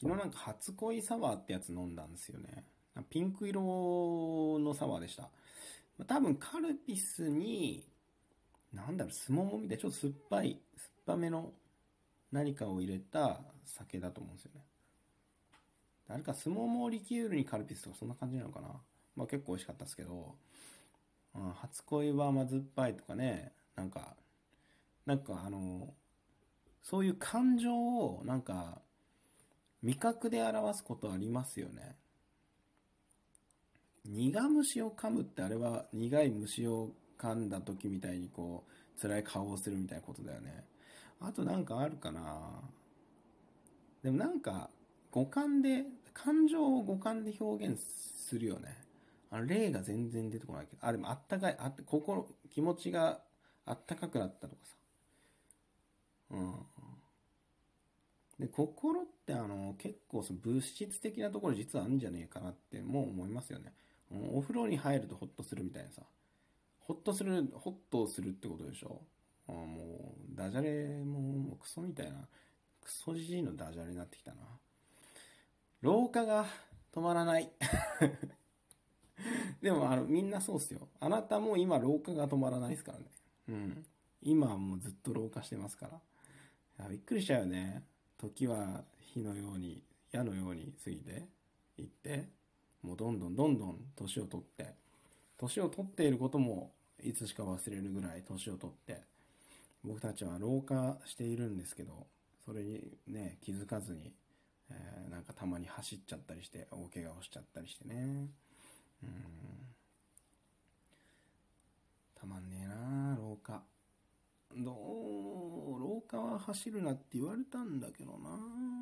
昨日なんか初恋サワーってやつ飲んだんですよね。ピンク色のサワーでした。多分カルピスに、なんだろう、スモモみたいなちょっと酸っぱい、酸っぱめの何かを入れた酒だと思うんですよね。あれか、スモモリキュールにカルピスとかそんな感じなのかな。まあ結構美味しかったですけど、うん、初恋は甘酸っぱいとかね、なんか、なんかあの、そういう感情をなんか、味覚で表すことありますよね。苦虫を噛むってあれは苦い虫を噛んだ時みたいにこう辛い顔をするみたいなことだよね。あとなんかあるかなでもなんか五感で、感情を五感で表現するよね。あの例が全然出てこないけど、あ、でもあったかい、あ、心、気持ちがあったかくなったとかさ。うん。で、心ってあの、結構その物質的なところ実はあるんじゃねえかなってもう思いますよね。お風呂に入るとホッとするみたいなさ。ホッとする、ホッとするってことでしょ？あもう、ダジャレももうクソみたいな、クソじじいのダジャレになってきたな。廊下が止まらない。でもあの、みんなそうっすよ。あなたも今廊下が止まらないですからね。うん。今はもうずっと廊下してますから。びっくりしちゃうよね。時は火のように、矢のように過ぎていって、もうどんどんどんどん年を取って、年を取っていることもいつしか忘れるぐらい年を取って、僕たちは老化しているんですけど、それにね、気づかずに、えー、なんかたまに走っちゃったりして、大怪我をしちゃったりしてね。うん。たまんねえな廊下。どう、川走るなって言われたんだけどな。